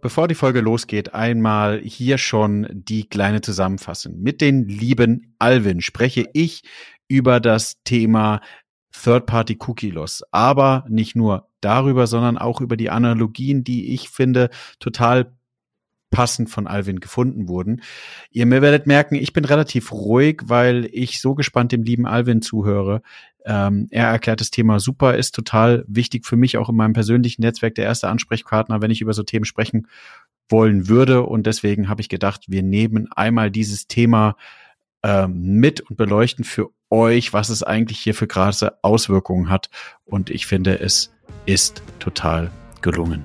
Bevor die Folge losgeht, einmal hier schon die kleine Zusammenfassung. Mit den lieben Alvin spreche ich über das Thema Third-Party Cookie Loss, aber nicht nur darüber, sondern auch über die Analogien, die ich finde total passend von Alvin gefunden wurden. Ihr werdet merken, ich bin relativ ruhig, weil ich so gespannt dem lieben Alvin zuhöre. Ähm, er erklärt das Thema super, ist total wichtig für mich auch in meinem persönlichen Netzwerk der erste Ansprechpartner, wenn ich über so Themen sprechen wollen würde. Und deswegen habe ich gedacht, wir nehmen einmal dieses Thema ähm, mit und beleuchten für euch, was es eigentlich hier für krasse Auswirkungen hat. Und ich finde, es ist total gelungen.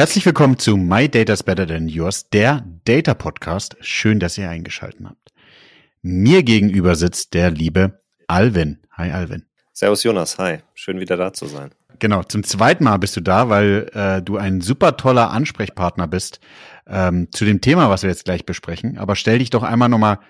Herzlich willkommen zu My Data's Better Than Yours, der Data Podcast. Schön, dass ihr eingeschaltet habt. Mir gegenüber sitzt der liebe Alvin. Hi Alvin. Servus Jonas, hi. Schön wieder da zu sein. Genau, zum zweiten Mal bist du da, weil äh, du ein super toller Ansprechpartner bist ähm, zu dem Thema, was wir jetzt gleich besprechen. Aber stell dich doch einmal nochmal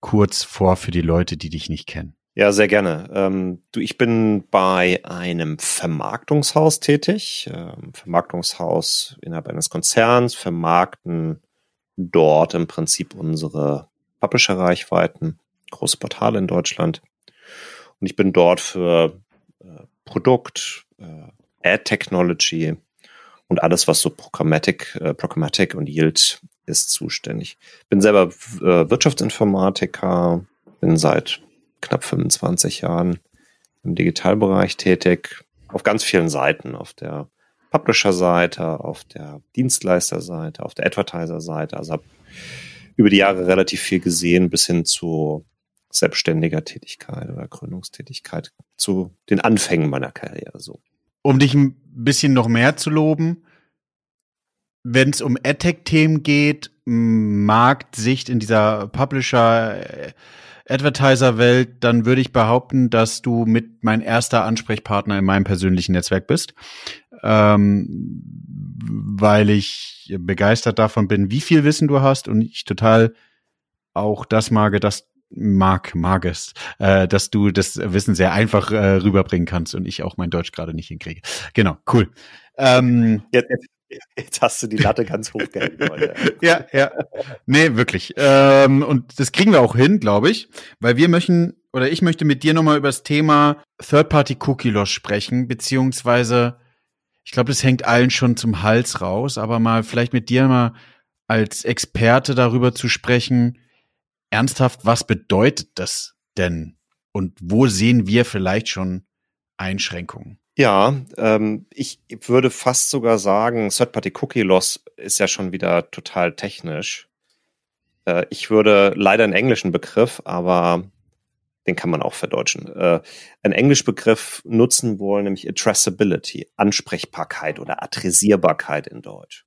kurz vor für die Leute, die dich nicht kennen. Ja, sehr gerne. Ähm, du, ich bin bei einem Vermarktungshaus tätig. Ähm, Vermarktungshaus innerhalb eines Konzerns, vermarkten dort im Prinzip unsere Publisher-Reichweiten, große Portale in Deutschland. Und ich bin dort für äh, Produkt, äh, Ad Technology und alles, was so Programmatic, äh, Programmatic und Yield ist, zuständig. Bin selber äh, Wirtschaftsinformatiker, bin seit knapp 25 Jahren im Digitalbereich tätig, auf ganz vielen Seiten, auf der Publisher-Seite, auf der Dienstleister-Seite, auf der Advertiser-Seite. Also habe über die Jahre relativ viel gesehen, bis hin zu selbstständiger Tätigkeit oder Gründungstätigkeit, zu den Anfängen meiner Karriere so. Um dich ein bisschen noch mehr zu loben, wenn es um AdTech-Themen geht, Marktsicht in dieser Publisher- Advertiser-Welt, dann würde ich behaupten, dass du mit mein erster Ansprechpartner in meinem persönlichen Netzwerk bist, ähm, weil ich begeistert davon bin, wie viel Wissen du hast und ich total auch das mag, dass mag, mag es, äh, dass du das Wissen sehr einfach äh, rüberbringen kannst und ich auch mein Deutsch gerade nicht hinkriege. Genau, cool. Ähm, jetzt, jetzt, Jetzt hast du die Latte ganz hoch gehalten heute. ja, ja. Nee, wirklich. Ähm, und das kriegen wir auch hin, glaube ich, weil wir möchten, oder ich möchte mit dir nochmal über das Thema Third-Party-Cookie-Loss sprechen, beziehungsweise, ich glaube, das hängt allen schon zum Hals raus, aber mal vielleicht mit dir mal als Experte darüber zu sprechen, ernsthaft, was bedeutet das denn? Und wo sehen wir vielleicht schon Einschränkungen? Ja, ähm, ich würde fast sogar sagen, Third-Party-Cookie-Loss ist ja schon wieder total technisch. Äh, ich würde leider einen englischen Begriff, aber den kann man auch verdeutschen, äh, einen englischen Begriff nutzen wollen, nämlich Addressability, Ansprechbarkeit oder Adressierbarkeit in Deutsch.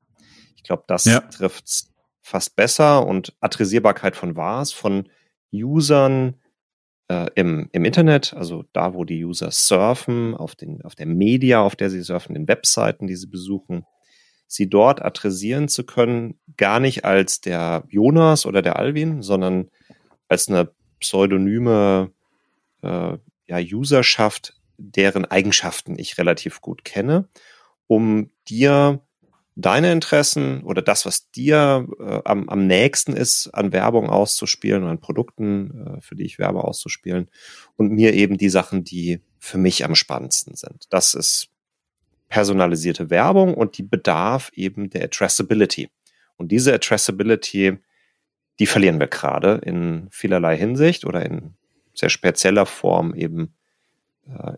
Ich glaube, das ja. trifft fast besser und Adressierbarkeit von was? Von Usern, äh, im, im Internet, also da, wo die User surfen, auf, den, auf der Media, auf der sie surfen, den Webseiten, die sie besuchen, sie dort adressieren zu können, gar nicht als der Jonas oder der Alvin, sondern als eine pseudonyme äh, ja, Userschaft, deren Eigenschaften ich relativ gut kenne, um dir deine Interessen oder das, was dir äh, am, am nächsten ist, an Werbung auszuspielen oder an Produkten, äh, für die ich werbe, auszuspielen und mir eben die Sachen, die für mich am spannendsten sind. Das ist personalisierte Werbung und die bedarf eben der Addressability. Und diese Addressability, die verlieren wir gerade in vielerlei Hinsicht oder in sehr spezieller Form eben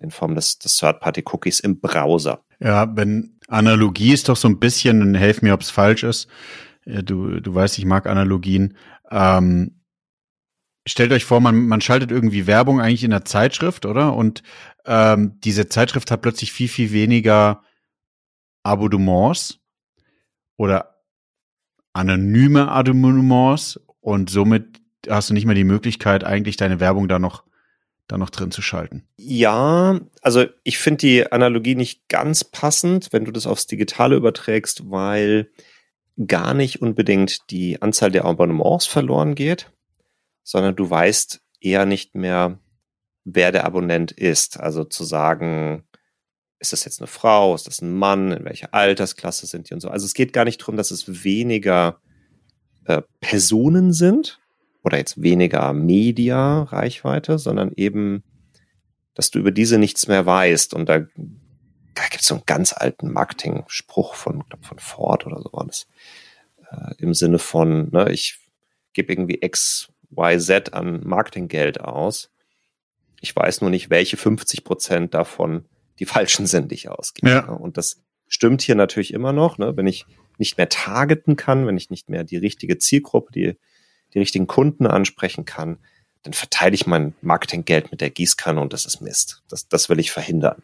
in Form des, des Third-Party-Cookies im Browser. Ja, wenn Analogie ist doch so ein bisschen, helf mir, ob es falsch ist. Du, du weißt, ich mag Analogien. Ähm, stellt euch vor, man, man schaltet irgendwie Werbung eigentlich in der Zeitschrift, oder? Und ähm, diese Zeitschrift hat plötzlich viel, viel weniger Abonnements oder anonyme Abonnements und somit hast du nicht mehr die Möglichkeit, eigentlich deine Werbung da noch da noch drin zu schalten. Ja, also ich finde die Analogie nicht ganz passend, wenn du das aufs Digitale überträgst, weil gar nicht unbedingt die Anzahl der Abonnements verloren geht, sondern du weißt eher nicht mehr, wer der Abonnent ist. Also zu sagen, ist das jetzt eine Frau, ist das ein Mann, in welcher Altersklasse sind die und so. Also es geht gar nicht darum, dass es weniger äh, Personen sind oder jetzt weniger Media-Reichweite, sondern eben, dass du über diese nichts mehr weißt. Und da, da gibt es so einen ganz alten Marketing-Spruch von, glaub, von Ford oder so war das. Äh, Im Sinne von, ne, ich gebe irgendwie X, Y, Z an Marketinggeld aus. Ich weiß nur nicht, welche 50 Prozent davon die falschen sind, die ich ausgebe. Ja. Und das stimmt hier natürlich immer noch, ne? wenn ich nicht mehr targeten kann, wenn ich nicht mehr die richtige Zielgruppe, die, die richtigen Kunden ansprechen kann, dann verteile ich mein Marketinggeld mit der Gießkanne und das ist Mist. Das, das will ich verhindern.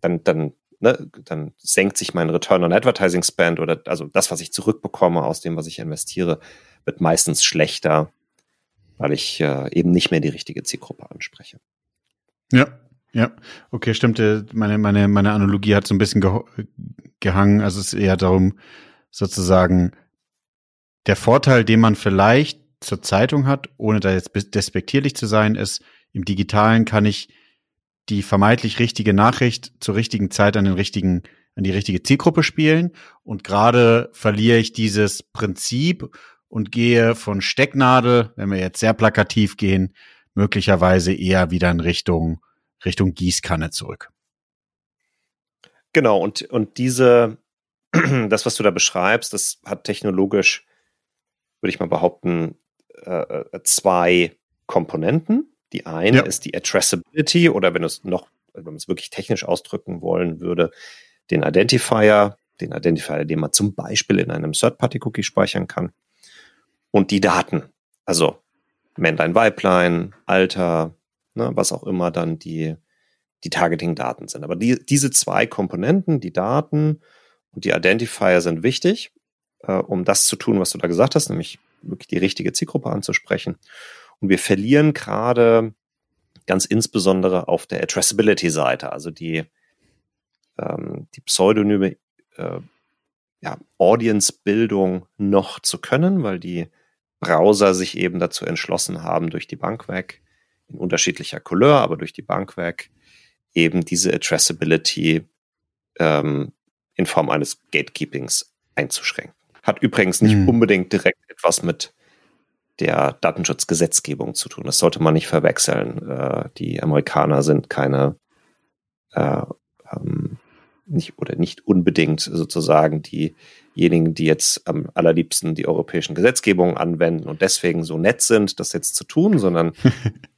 Dann, dann, ne, dann senkt sich mein Return on Advertising Spend oder also das, was ich zurückbekomme aus dem, was ich investiere, wird meistens schlechter, weil ich äh, eben nicht mehr die richtige Zielgruppe anspreche. Ja, ja, okay, stimmt. Äh, meine, meine, meine Analogie hat so ein bisschen ge gehangen. Also es ist eher darum, sozusagen der Vorteil, den man vielleicht zur Zeitung hat, ohne da jetzt despektierlich zu sein, ist, im Digitalen kann ich die vermeintlich richtige Nachricht zur richtigen Zeit an den richtigen, an die richtige Zielgruppe spielen. Und gerade verliere ich dieses Prinzip und gehe von Stecknadel, wenn wir jetzt sehr plakativ gehen, möglicherweise eher wieder in Richtung Richtung Gießkanne zurück. Genau, und, und diese, das, was du da beschreibst, das hat technologisch, würde ich mal behaupten, äh, äh, zwei Komponenten. Die eine ja. ist die Addressability oder wenn es noch, wenn man es wirklich technisch ausdrücken wollen würde, den Identifier, den Identifier, den man zum Beispiel in einem Third-Party-Cookie speichern kann. Und die Daten, also Männlein, Weiblein, Alter, ne, was auch immer dann die, die Targeting-Daten sind. Aber die, diese zwei Komponenten, die Daten und die Identifier sind wichtig, äh, um das zu tun, was du da gesagt hast, nämlich wirklich die richtige Zielgruppe anzusprechen. Und wir verlieren gerade ganz insbesondere auf der Addressability-Seite, also die, ähm, die pseudonyme äh, ja, Audience-Bildung noch zu können, weil die Browser sich eben dazu entschlossen haben, durch die Bank weg, in unterschiedlicher Couleur, aber durch die Bank weg, eben diese Addressability ähm, in Form eines Gatekeepings einzuschränken. Hat übrigens nicht mhm. unbedingt direkt etwas mit der Datenschutzgesetzgebung zu tun. Das sollte man nicht verwechseln. Äh, die Amerikaner sind keine äh, ähm, nicht oder nicht unbedingt sozusagen diejenigen, die jetzt am allerliebsten die europäischen Gesetzgebungen anwenden und deswegen so nett sind, das jetzt zu tun, sondern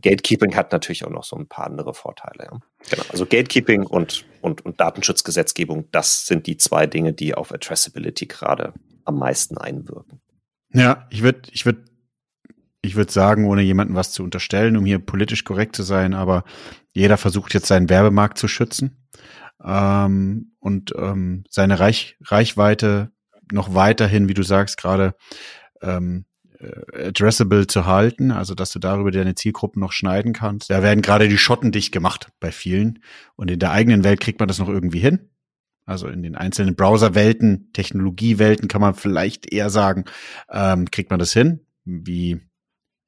Gatekeeping hat natürlich auch noch so ein paar andere Vorteile. Ja. Genau. Also Gatekeeping und, und, und Datenschutzgesetzgebung, das sind die zwei Dinge, die auf Addressability gerade am meisten einwirken. Ja, ich würde, ich würde, ich würde sagen, ohne jemandem was zu unterstellen, um hier politisch korrekt zu sein, aber jeder versucht jetzt seinen Werbemarkt zu schützen ähm, und ähm, seine Reich, Reichweite noch weiterhin, wie du sagst, gerade ähm, äh, addressable zu halten, also dass du darüber deine Zielgruppen noch schneiden kannst. Da werden gerade die Schotten dicht gemacht bei vielen und in der eigenen Welt kriegt man das noch irgendwie hin. Also in den einzelnen Browserwelten, Technologiewelten kann man vielleicht eher sagen, ähm, kriegt man das hin, wie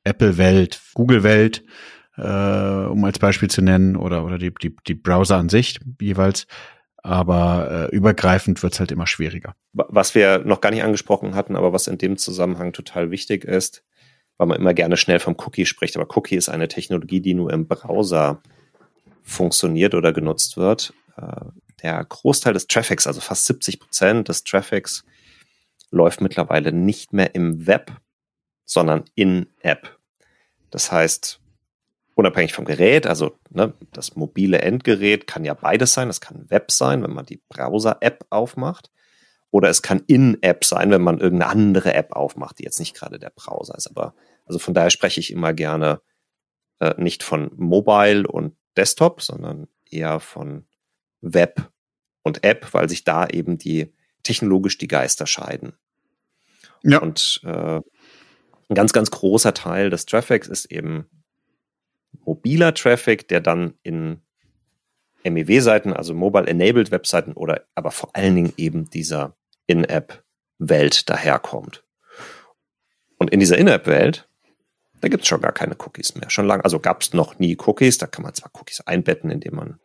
Apple-Welt, Google-Welt, äh, um als Beispiel zu nennen, oder, oder die, die, die Browser an sich jeweils. Aber äh, übergreifend wird's halt immer schwieriger. Was wir noch gar nicht angesprochen hatten, aber was in dem Zusammenhang total wichtig ist, weil man immer gerne schnell vom Cookie spricht, aber Cookie ist eine Technologie, die nur im Browser funktioniert oder genutzt wird. Äh, der Großteil des Traffics, also fast 70 Prozent des Traffics, läuft mittlerweile nicht mehr im Web, sondern in App. Das heißt, unabhängig vom Gerät, also ne, das mobile Endgerät kann ja beides sein. Es kann Web sein, wenn man die Browser-App aufmacht. Oder es kann In-App sein, wenn man irgendeine andere App aufmacht, die jetzt nicht gerade der Browser ist. Aber also von daher spreche ich immer gerne äh, nicht von Mobile und Desktop, sondern eher von Web und App, weil sich da eben die, technologisch die Geister scheiden. Ja. Und äh, ein ganz, ganz großer Teil des Traffics ist eben mobiler Traffic, der dann in MEW-Seiten, also Mobile-Enabled Webseiten oder aber vor allen Dingen eben dieser In-App-Welt daherkommt. Und in dieser In-App-Welt, da gibt es schon gar keine Cookies mehr. Schon lange, also gab es noch nie Cookies. Da kann man zwar Cookies einbetten, indem man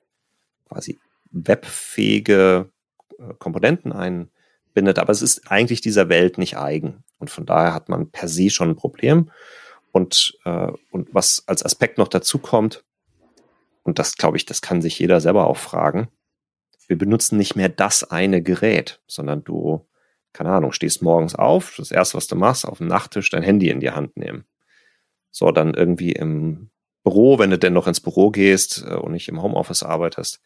quasi webfähige äh, Komponenten einbindet, aber es ist eigentlich dieser Welt nicht eigen. Und von daher hat man per se schon ein Problem. Und, äh, und was als Aspekt noch dazu kommt, und das glaube ich, das kann sich jeder selber auch fragen, wir benutzen nicht mehr das eine Gerät, sondern du, keine Ahnung, stehst morgens auf, das erste, was du machst, auf dem Nachttisch dein Handy in die Hand nehmen. So, dann irgendwie im Büro, wenn du denn noch ins Büro gehst äh, und nicht im Homeoffice arbeitest,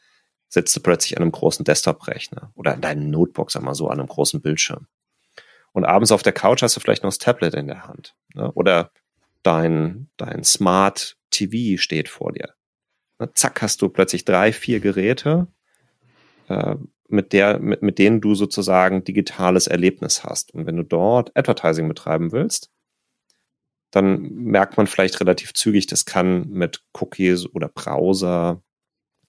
sitzt du plötzlich an einem großen Desktop-Rechner oder in deinem Notebook, sag mal so, an einem großen Bildschirm. Und abends auf der Couch hast du vielleicht noch das Tablet in der Hand. Ne? Oder dein, dein Smart TV steht vor dir. Ne? Zack, hast du plötzlich drei, vier Geräte, äh, mit, der, mit, mit denen du sozusagen digitales Erlebnis hast. Und wenn du dort Advertising betreiben willst, dann merkt man vielleicht relativ zügig, das kann mit Cookies oder Browser,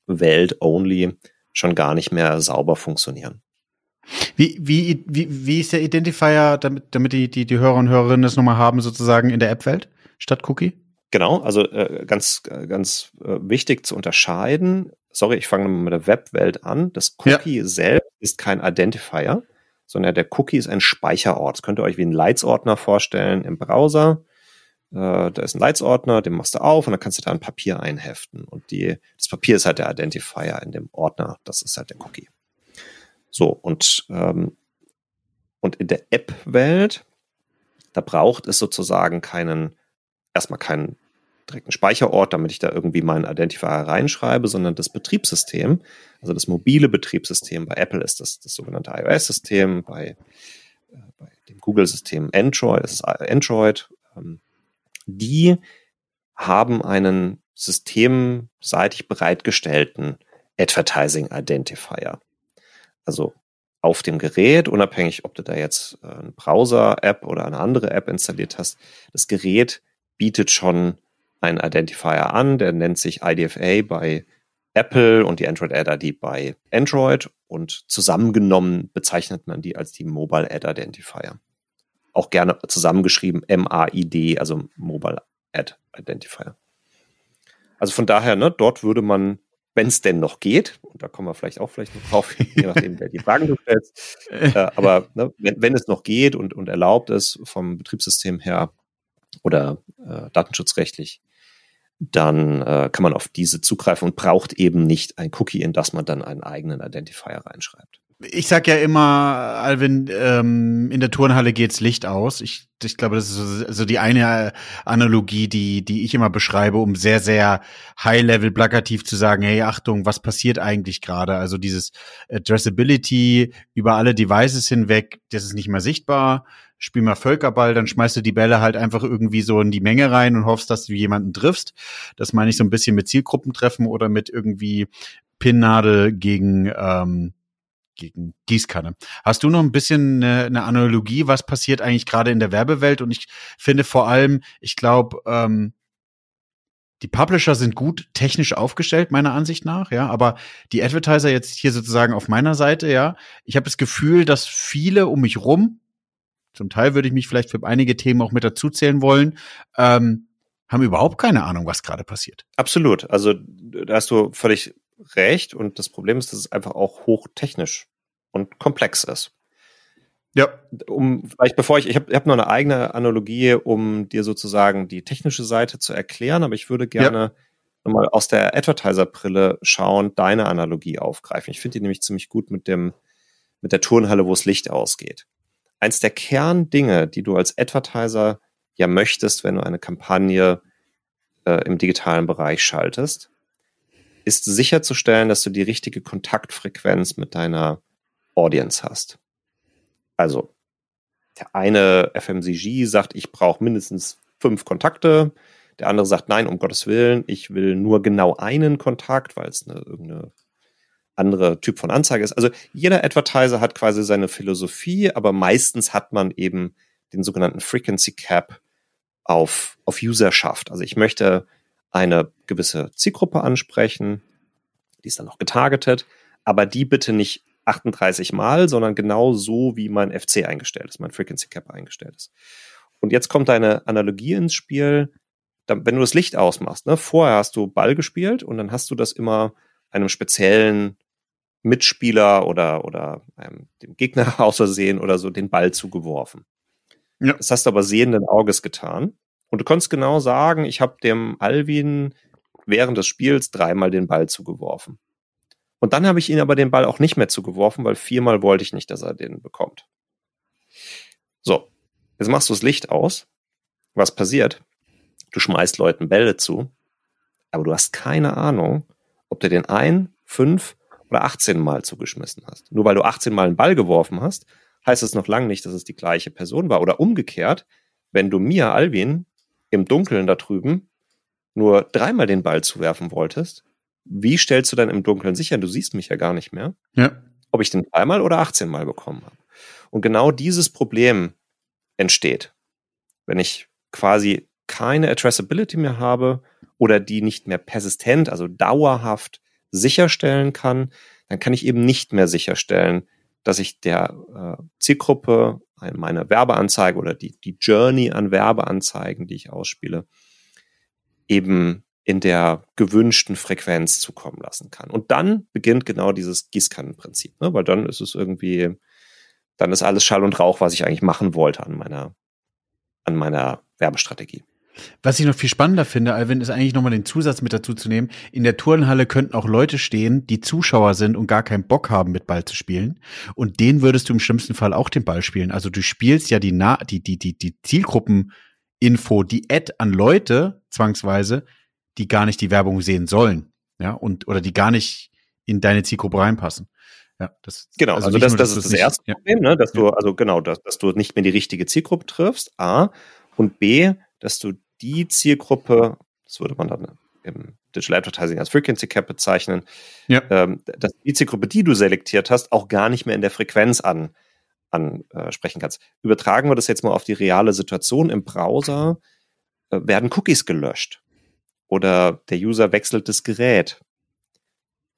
Welt only schon gar nicht mehr sauber funktionieren. Wie, wie, wie, wie ist der Identifier, damit, damit die, die, die Hörer und Hörerinnen das nochmal haben, sozusagen in der App-Welt statt Cookie? Genau, also äh, ganz, ganz äh, wichtig zu unterscheiden. Sorry, ich fange mit der Webwelt an. Das Cookie ja. selbst ist kein Identifier, sondern der Cookie ist ein Speicherort. Das könnt ihr euch wie einen Leitsordner vorstellen im Browser. Äh, da ist ein Leitsordner, den machst du auf und dann kannst du da ein Papier einheften. Und die, das Papier ist halt der Identifier in dem Ordner. Das ist halt der Cookie. So, und, ähm, und in der App-Welt, da braucht es sozusagen keinen, erstmal keinen direkten Speicherort, damit ich da irgendwie meinen Identifier reinschreibe, sondern das Betriebssystem, also das mobile Betriebssystem. Bei Apple ist das das sogenannte iOS-System, bei, äh, bei dem Google-System Android, das ist Android. Ähm, die haben einen systemseitig bereitgestellten Advertising Identifier also auf dem Gerät, unabhängig, ob du da jetzt äh, eine Browser-App oder eine andere App installiert hast, das Gerät bietet schon einen Identifier an, der nennt sich IDFA bei Apple und die Android Ad ID bei Android und zusammengenommen bezeichnet man die als die Mobile Ad Identifier. Auch gerne zusammengeschrieben MAID, also Mobile Ad Identifier. Also von daher, ne, dort würde man wenn es denn noch geht, und da kommen wir vielleicht auch vielleicht noch drauf, je nachdem, wer die Fragen du stellst, äh, aber ne, wenn, wenn, es noch geht und, und erlaubt ist vom Betriebssystem her oder äh, datenschutzrechtlich, dann äh, kann man auf diese zugreifen und braucht eben nicht ein Cookie, in das man dann einen eigenen Identifier reinschreibt ich sag ja immer, Alvin, ähm, in der Turnhalle geht's Licht aus. Ich, ich glaube, das ist so, so die eine Analogie, die, die ich immer beschreibe, um sehr, sehr high-level plakativ zu sagen, hey, Achtung, was passiert eigentlich gerade? Also dieses Addressability über alle Devices hinweg, das ist nicht mehr sichtbar. Spiel mal Völkerball, dann schmeißt du die Bälle halt einfach irgendwie so in die Menge rein und hoffst, dass du jemanden triffst. Das meine ich so ein bisschen mit Zielgruppentreffen oder mit irgendwie Pinnadel gegen ähm, gegen Gießkanne. Hast du noch ein bisschen eine, eine Analogie, was passiert eigentlich gerade in der Werbewelt? Und ich finde vor allem, ich glaube, ähm, die Publisher sind gut technisch aufgestellt, meiner Ansicht nach, ja, aber die Advertiser jetzt hier sozusagen auf meiner Seite, ja, ich habe das Gefühl, dass viele um mich rum, zum Teil würde ich mich vielleicht für einige Themen auch mit dazuzählen wollen, ähm, haben überhaupt keine Ahnung, was gerade passiert. Absolut. Also da hast du völlig recht. Und das Problem ist, dass es einfach auch hochtechnisch und komplex ist. Ja. Um vielleicht bevor ich, ich habe hab noch eine eigene Analogie, um dir sozusagen die technische Seite zu erklären, aber ich würde gerne ja. nochmal aus der Advertiser-Brille schauen, deine Analogie aufgreifen. Ich finde die nämlich ziemlich gut mit dem, mit der Turnhalle, wo das Licht ausgeht. Eins der Kerndinge, die du als Advertiser ja möchtest, wenn du eine Kampagne äh, im digitalen Bereich schaltest, ist sicherzustellen, dass du die richtige Kontaktfrequenz mit deiner Audience hast. Also, der eine FMCG sagt, ich brauche mindestens fünf Kontakte. Der andere sagt, nein, um Gottes Willen, ich will nur genau einen Kontakt, weil es eine, irgendeine andere Typ von Anzeige ist. Also jeder Advertiser hat quasi seine Philosophie, aber meistens hat man eben den sogenannten Frequency Cap auf, auf Userschaft. Also ich möchte eine gewisse Zielgruppe ansprechen, die ist dann auch getargetet, aber die bitte nicht 38 Mal, sondern genau so, wie mein FC eingestellt ist, mein Frequency Cap eingestellt ist. Und jetzt kommt deine Analogie ins Spiel, wenn du das Licht ausmachst. Ne? Vorher hast du Ball gespielt und dann hast du das immer einem speziellen Mitspieler oder, oder einem, dem Gegner aus Versehen oder so den Ball zugeworfen. Ja. Das hast du aber sehenden Auges getan. Und du konntest genau sagen, ich habe dem Alvin während des Spiels dreimal den Ball zugeworfen. Und dann habe ich ihn aber den Ball auch nicht mehr zugeworfen, weil viermal wollte ich nicht, dass er den bekommt. So, jetzt machst du das Licht aus. Was passiert? Du schmeißt Leuten Bälle zu, aber du hast keine Ahnung, ob du den ein, fünf oder 18 Mal zugeschmissen hast. Nur weil du 18 Mal einen Ball geworfen hast, heißt es noch lange nicht, dass es die gleiche Person war. Oder umgekehrt, wenn du mir, Alvin, im Dunkeln da drüben nur dreimal den Ball zuwerfen wolltest, wie stellst du dann im Dunkeln sicher, du siehst mich ja gar nicht mehr, ja. ob ich den dreimal oder 18 Mal bekommen habe? Und genau dieses Problem entsteht, wenn ich quasi keine Addressability mehr habe oder die nicht mehr persistent, also dauerhaft sicherstellen kann, dann kann ich eben nicht mehr sicherstellen, dass ich der äh, Zielgruppe meine Werbeanzeige oder die, die Journey an Werbeanzeigen, die ich ausspiele, eben in der gewünschten Frequenz zukommen lassen kann. Und dann beginnt genau dieses Gießkannenprinzip, ne? weil dann ist es irgendwie, dann ist alles Schall und Rauch, was ich eigentlich machen wollte an meiner, an meiner Werbestrategie. Was ich noch viel spannender finde, Alvin, ist eigentlich nochmal den Zusatz mit dazu zu nehmen. In der Turnhalle könnten auch Leute stehen, die Zuschauer sind und gar keinen Bock haben, mit Ball zu spielen. Und denen würdest du im schlimmsten Fall auch den Ball spielen. Also du spielst ja die, Na die, die, die, die Zielgruppeninfo, die Ad an Leute, zwangsweise, die gar nicht die Werbung sehen sollen. Ja, und, oder die gar nicht in deine Zielgruppe reinpassen. Ja, das, genau, also, also das, nur, das ist das erste nicht, Problem, ne, dass ja. du, also genau, dass, dass du nicht mehr die richtige Zielgruppe triffst, A, und B, dass du die Zielgruppe, das würde man dann im Digital Advertising als Frequency Cap bezeichnen, ja. ähm, dass die Zielgruppe, die du selektiert hast, auch gar nicht mehr in der Frequenz an ansprechen kannst. Übertragen wir das jetzt mal auf die reale Situation im Browser, äh, werden Cookies gelöscht oder der User wechselt das Gerät.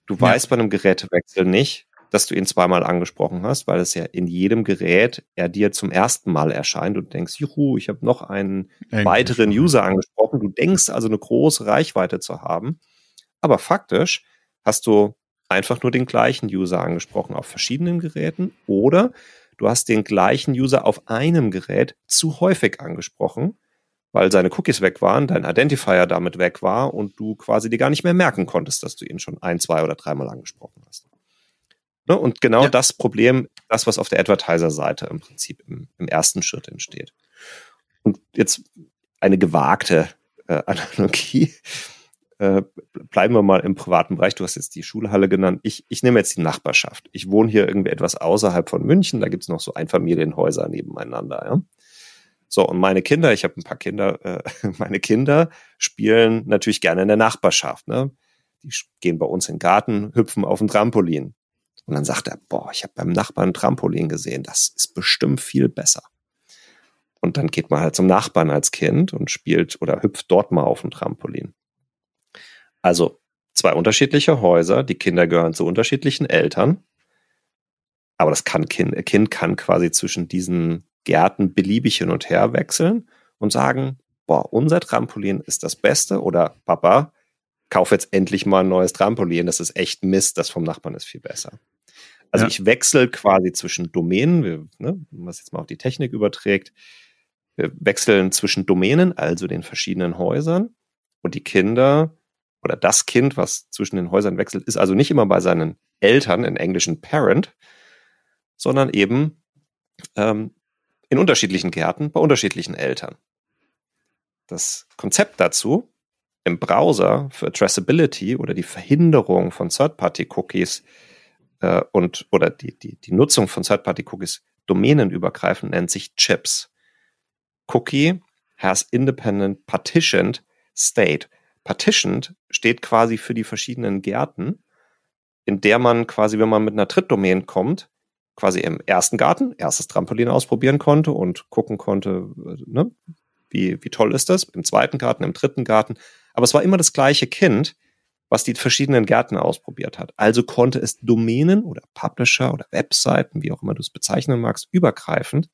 Du ja. weißt bei einem Gerätewechsel nicht, dass du ihn zweimal angesprochen hast, weil es ja in jedem Gerät er dir zum ersten Mal erscheint und denkst, juhu, ich habe noch einen Eigentlich weiteren. User angesprochen. Du denkst also eine große Reichweite zu haben. Aber faktisch hast du einfach nur den gleichen User angesprochen auf verschiedenen Geräten oder du hast den gleichen User auf einem Gerät zu häufig angesprochen, weil seine Cookies weg waren, dein Identifier damit weg war und du quasi dir gar nicht mehr merken konntest, dass du ihn schon ein, zwei oder dreimal angesprochen hast. Ne? Und genau ja. das Problem, das, was auf der Advertiser-Seite im Prinzip im, im, ersten Schritt entsteht. Und jetzt eine gewagte äh, Analogie. Äh, bleiben wir mal im privaten Bereich. Du hast jetzt die Schulhalle genannt. Ich, ich nehme jetzt die Nachbarschaft. Ich wohne hier irgendwie etwas außerhalb von München. Da gibt's noch so Einfamilienhäuser nebeneinander. Ja? So, und meine Kinder, ich habe ein paar Kinder, äh, meine Kinder spielen natürlich gerne in der Nachbarschaft. Ne? Die gehen bei uns in den Garten, hüpfen auf dem Trampolin. Und dann sagt er, boah, ich habe beim Nachbarn ein Trampolin gesehen, das ist bestimmt viel besser. Und dann geht man halt zum Nachbarn als Kind und spielt oder hüpft dort mal auf dem Trampolin. Also zwei unterschiedliche Häuser, die Kinder gehören zu unterschiedlichen Eltern. Aber das kann kind, kind kann quasi zwischen diesen Gärten beliebig hin und her wechseln und sagen, boah, unser Trampolin ist das Beste oder Papa, kauf jetzt endlich mal ein neues Trampolin, das ist echt Mist, das vom Nachbarn ist viel besser. Also ja. ich wechsle quasi zwischen Domänen, wir, ne, was jetzt mal auf die Technik überträgt, wir wechseln zwischen Domänen, also den verschiedenen Häusern und die Kinder oder das Kind, was zwischen den Häusern wechselt, ist also nicht immer bei seinen Eltern, in englischen Parent, sondern eben ähm, in unterschiedlichen Gärten bei unterschiedlichen Eltern. Das Konzept dazu im Browser für Addressability oder die Verhinderung von Third-Party-Cookies äh, und oder die, die, die Nutzung von Third-Party-Cookies domänenübergreifend nennt sich Chips. Cookie has independent partitioned state. Partitioned steht quasi für die verschiedenen Gärten in der man quasi, wenn man mit einer Trittdomain kommt, quasi im ersten Garten erstes Trampolin ausprobieren konnte und gucken konnte, ne, wie, wie toll ist das? Im zweiten Garten, im dritten Garten. Aber es war immer das gleiche Kind, was die verschiedenen Gärten ausprobiert hat. Also konnte es Domänen oder Publisher oder Webseiten, wie auch immer du es bezeichnen magst, übergreifend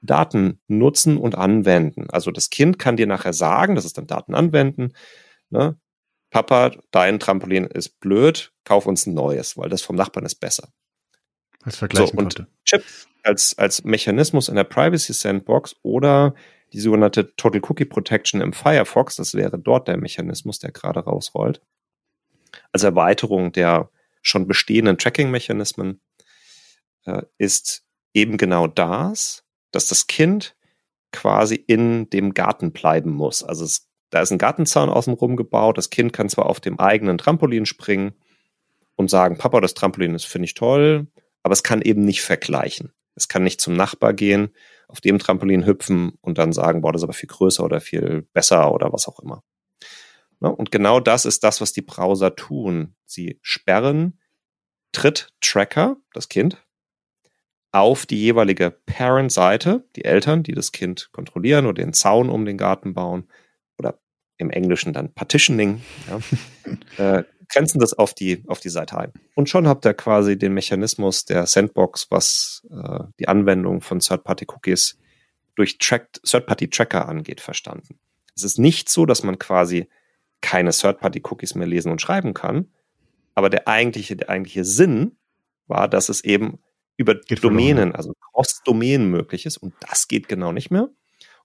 Daten nutzen und anwenden. Also das Kind kann dir nachher sagen, das ist dann Daten anwenden, ne? Papa, dein Trampolin ist blöd, kauf uns ein neues, weil das vom Nachbarn ist besser. Als vergleichen so, und konnte. Chip als, als Mechanismus in der Privacy Sandbox oder die sogenannte Total Cookie Protection im Firefox, das wäre dort der Mechanismus, der gerade rausrollt, als Erweiterung der schon bestehenden Tracking-Mechanismen, äh, ist eben genau das, dass das Kind quasi in dem Garten bleiben muss. Also es, da ist ein Gartenzaun außenrum gebaut. Das Kind kann zwar auf dem eigenen Trampolin springen und sagen, Papa, das Trampolin ist, finde ich toll, aber es kann eben nicht vergleichen. Es kann nicht zum Nachbar gehen, auf dem Trampolin hüpfen und dann sagen, boah, das ist aber viel größer oder viel besser oder was auch immer. Ne? Und genau das ist das, was die Browser tun. Sie sperren Tritt-Tracker, das Kind, auf die jeweilige Parent-Seite, die Eltern, die das Kind kontrollieren oder den Zaun um den Garten bauen oder im Englischen dann Partitioning, ja, äh, grenzen das auf die, auf die Seite ein. Und schon habt ihr quasi den Mechanismus der Sandbox, was äh, die Anwendung von Third-Party-Cookies durch Third-Party-Tracker angeht, verstanden. Es ist nicht so, dass man quasi keine Third-Party-Cookies mehr lesen und schreiben kann, aber der eigentliche, der eigentliche Sinn war, dass es eben über geht Domänen, also Cross-Domänen möglich ist und das geht genau nicht mehr.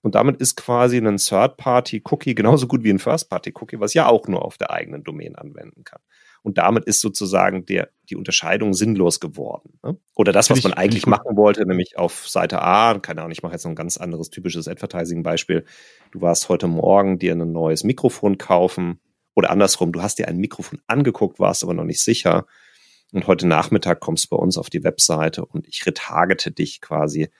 Und damit ist quasi ein Third-Party-Cookie genauso gut wie ein First-Party-Cookie, was ja auch nur auf der eigenen Domain anwenden kann. Und damit ist sozusagen der, die Unterscheidung sinnlos geworden. Ne? Oder das, was man eigentlich machen wollte, nämlich auf Seite A, keine Ahnung, ich mache jetzt noch ein ganz anderes typisches Advertising-Beispiel. Du warst heute Morgen dir ein neues Mikrofon kaufen oder andersrum, du hast dir ein Mikrofon angeguckt, warst aber noch nicht sicher. Und heute Nachmittag kommst du bei uns auf die Webseite und ich retargete dich quasi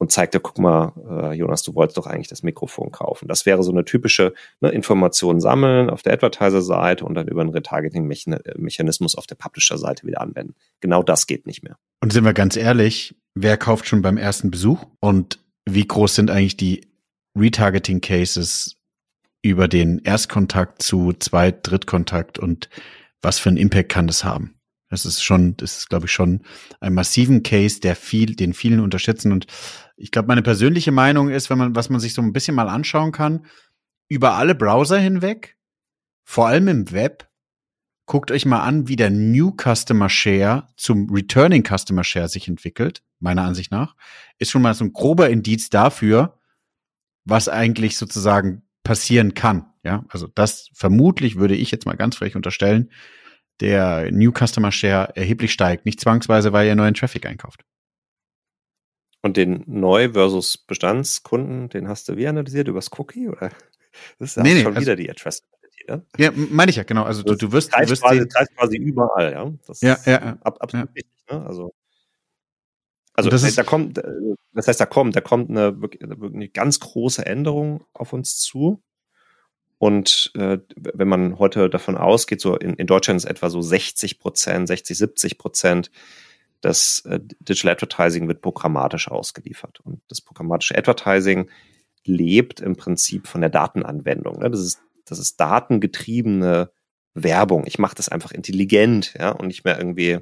und zeigt dir, guck mal, äh, Jonas, du wolltest doch eigentlich das Mikrofon kaufen. Das wäre so eine typische ne, Information sammeln auf der Advertiser-Seite und dann über einen Retargeting-Mechanismus auf der Publisher-Seite wieder anwenden. Genau das geht nicht mehr. Und sind wir ganz ehrlich, wer kauft schon beim ersten Besuch? Und wie groß sind eigentlich die Retargeting-Cases über den Erstkontakt zu Zweit-, Drittkontakt und was für einen Impact kann das haben? Das ist schon, das ist, glaube ich, schon ein massiven Case, der viel, den vielen unterschätzen. Und ich glaube, meine persönliche Meinung ist, wenn man, was man sich so ein bisschen mal anschauen kann, über alle Browser hinweg, vor allem im Web, guckt euch mal an, wie der New Customer Share zum Returning Customer Share sich entwickelt, meiner Ansicht nach. Ist schon mal so ein grober Indiz dafür, was eigentlich sozusagen passieren kann. Ja, also das vermutlich würde ich jetzt mal ganz frech unterstellen, der New Customer Share erheblich steigt. Nicht zwangsweise, weil ihr neuen Traffic einkauft. Und den Neu- versus Bestandskunden, den hast du wie analysiert? Übers Cookie? Oder? Das ist nee, nee, schon also, wieder die Addressability, ne? Ja, meine ich ja, genau. Also du, du wirst, du wirst quasi, quasi überall, ja. Das ja, ja, ja. Ab, absolut ja. wichtig, ne? Also, also das ist, da kommt, das heißt, da kommt, da kommt eine, eine ganz große Änderung auf uns zu. Und äh, wenn man heute davon ausgeht, so in, in Deutschland ist etwa so 60 Prozent, 60, 70 Prozent das äh, Digital Advertising wird programmatisch ausgeliefert. Und das programmatische Advertising lebt im Prinzip von der Datenanwendung. Ne? Das, ist, das ist datengetriebene Werbung. Ich mache das einfach intelligent, ja, und nicht mehr irgendwie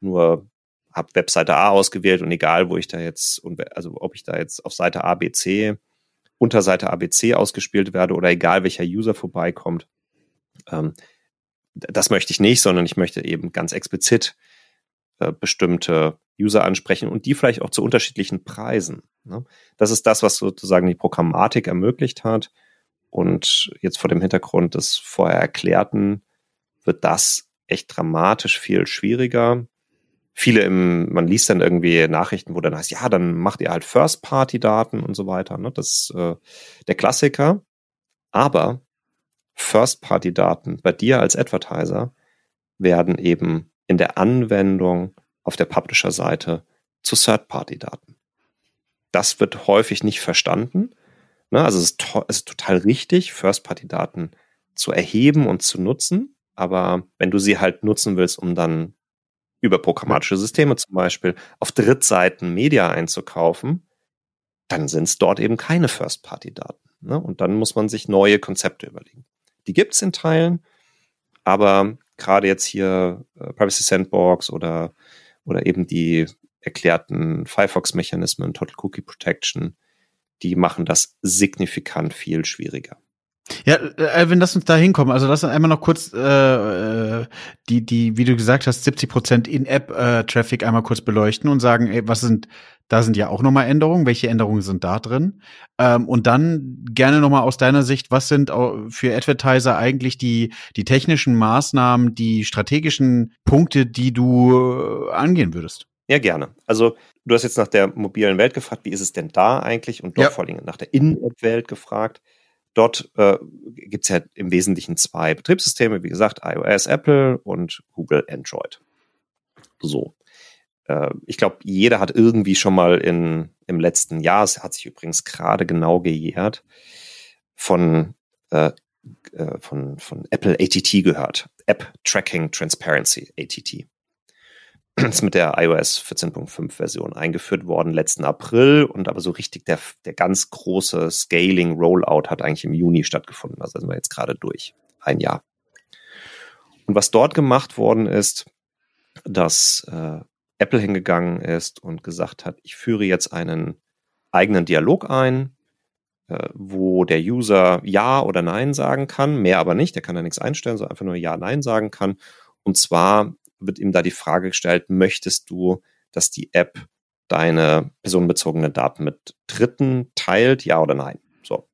nur habe Webseite A ausgewählt und egal, wo ich da jetzt, also ob ich da jetzt auf Seite A, B, C Unterseite ABC ausgespielt werde oder egal welcher User vorbeikommt. Ähm, das möchte ich nicht, sondern ich möchte eben ganz explizit äh, bestimmte User ansprechen und die vielleicht auch zu unterschiedlichen Preisen. Ne? Das ist das, was sozusagen die Programmatik ermöglicht hat. Und jetzt vor dem Hintergrund des vorher Erklärten wird das echt dramatisch viel schwieriger viele im, man liest dann irgendwie Nachrichten, wo dann heißt, ja, dann macht ihr halt First-Party-Daten und so weiter. Ne? Das ist äh, der Klassiker. Aber First-Party-Daten bei dir als Advertiser werden eben in der Anwendung auf der Publisher-Seite zu Third-Party-Daten. Das wird häufig nicht verstanden. Ne? Also es ist, es ist total richtig, First-Party-Daten zu erheben und zu nutzen. aber wenn du sie halt nutzen willst, um dann über programmatische Systeme zum Beispiel auf Drittseiten Media einzukaufen, dann sind es dort eben keine First-Party-Daten. Ne? Und dann muss man sich neue Konzepte überlegen. Die gibt es in Teilen, aber gerade jetzt hier äh, Privacy Sandbox oder, oder eben die erklärten Firefox-Mechanismen, Total Cookie Protection, die machen das signifikant viel schwieriger. Ja, Alvin, lass uns da hinkommen. Also lass uns einmal noch kurz äh, äh die, die, wie du gesagt hast, 70 Prozent In-App-Traffic äh, einmal kurz beleuchten und sagen, ey, was sind, da sind ja auch nochmal Änderungen. Welche Änderungen sind da drin? Ähm, und dann gerne nochmal aus deiner Sicht, was sind für Advertiser eigentlich die, die technischen Maßnahmen, die strategischen Punkte, die du äh, angehen würdest? Ja, gerne. Also du hast jetzt nach der mobilen Welt gefragt, wie ist es denn da eigentlich? Und dort ja. vor allem nach der In-App-Welt gefragt. Dort äh, gibt es ja im Wesentlichen zwei Betriebssysteme, wie gesagt, iOS, Apple und Google Android. So. Äh, ich glaube, jeder hat irgendwie schon mal in, im letzten Jahr, es hat sich übrigens gerade genau gejährt, von, äh, äh von, von Apple ATT gehört. App Tracking Transparency, ATT ist mit der iOS 14.5 Version eingeführt worden letzten April und aber so richtig der, der ganz große Scaling Rollout hat eigentlich im Juni stattgefunden. Also sind wir jetzt gerade durch. Ein Jahr. Und was dort gemacht worden ist, dass äh, Apple hingegangen ist und gesagt hat, ich führe jetzt einen eigenen Dialog ein, äh, wo der User Ja oder Nein sagen kann, mehr aber nicht, der kann da nichts einstellen, sondern einfach nur Ja, Nein sagen kann. Und zwar wird ihm da die Frage gestellt, möchtest du, dass die App deine personenbezogenen Daten mit Dritten teilt, ja oder nein? So.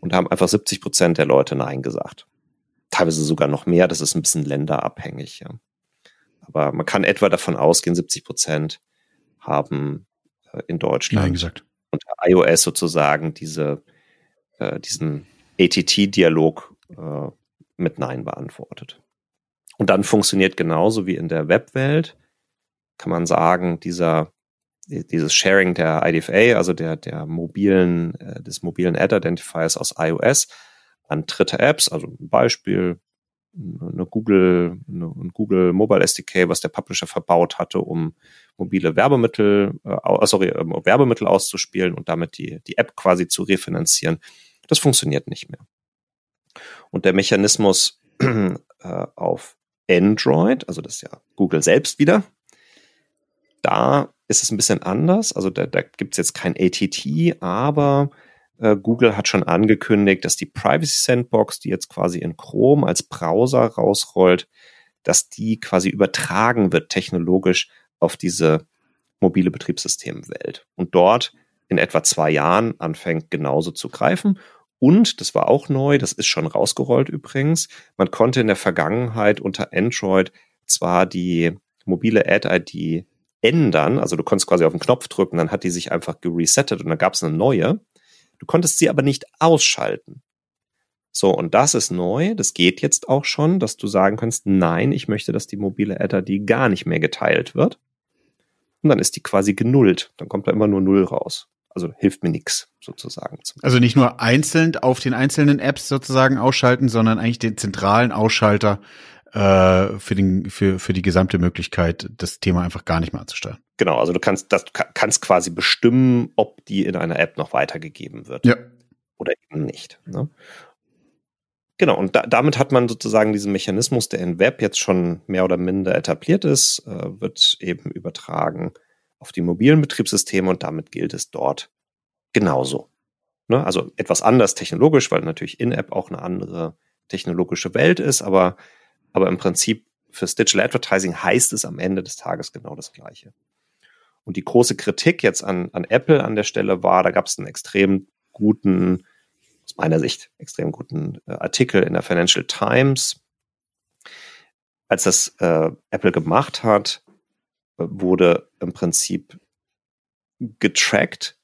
Und da haben einfach 70 Prozent der Leute Nein gesagt. Teilweise sogar noch mehr, das ist ein bisschen länderabhängig, ja. Aber man kann etwa davon ausgehen, 70 Prozent haben äh, in Deutschland Nein gesagt. unter iOS sozusagen diese, äh, diesen ATT-Dialog äh, mit Nein beantwortet. Und dann funktioniert genauso wie in der Webwelt, kann man sagen, dieser, dieses Sharing der IDFA, also der, der mobilen, äh, des mobilen Ad-Identifiers aus iOS an dritte Apps, also ein Beispiel, eine Google, eine, ein Google Mobile SDK, was der Publisher verbaut hatte, um mobile Werbemittel, äh, sorry, äh, Werbemittel auszuspielen und damit die, die App quasi zu refinanzieren. Das funktioniert nicht mehr. Und der Mechanismus äh, auf Android, also das ist ja Google selbst wieder. Da ist es ein bisschen anders. Also da, da gibt es jetzt kein ATT, aber äh, Google hat schon angekündigt, dass die Privacy Sandbox, die jetzt quasi in Chrome als Browser rausrollt, dass die quasi übertragen wird technologisch auf diese mobile Betriebssystemwelt und dort in etwa zwei Jahren anfängt genauso zu greifen und, das war auch neu, das ist schon rausgerollt übrigens, man konnte in der Vergangenheit unter Android zwar die mobile Ad-ID ändern, also du konntest quasi auf den Knopf drücken, dann hat die sich einfach geresettet und dann gab es eine neue. Du konntest sie aber nicht ausschalten. So, und das ist neu, das geht jetzt auch schon, dass du sagen kannst, nein, ich möchte, dass die mobile Ad-ID gar nicht mehr geteilt wird. Und dann ist die quasi genullt. Dann kommt da immer nur Null raus also hilft mir nichts sozusagen. Also nicht nur einzeln auf den einzelnen Apps sozusagen ausschalten, sondern eigentlich den zentralen Ausschalter äh, für, den, für, für die gesamte Möglichkeit, das Thema einfach gar nicht mehr anzusteuern. Genau, also du kannst, das, kannst quasi bestimmen, ob die in einer App noch weitergegeben wird. Ja. Oder eben nicht. Ne? Genau, und da, damit hat man sozusagen diesen Mechanismus, der in Web jetzt schon mehr oder minder etabliert ist, äh, wird eben übertragen auf die mobilen Betriebssysteme und damit gilt es dort genauso. Ne? Also etwas anders technologisch, weil natürlich In-App auch eine andere technologische Welt ist, aber, aber im Prinzip fürs Digital Advertising heißt es am Ende des Tages genau das Gleiche. Und die große Kritik jetzt an, an Apple an der Stelle war, da gab es einen extrem guten, aus meiner Sicht, extrem guten äh, Artikel in der Financial Times. Als das äh, Apple gemacht hat, wurde im Prinzip getrackt,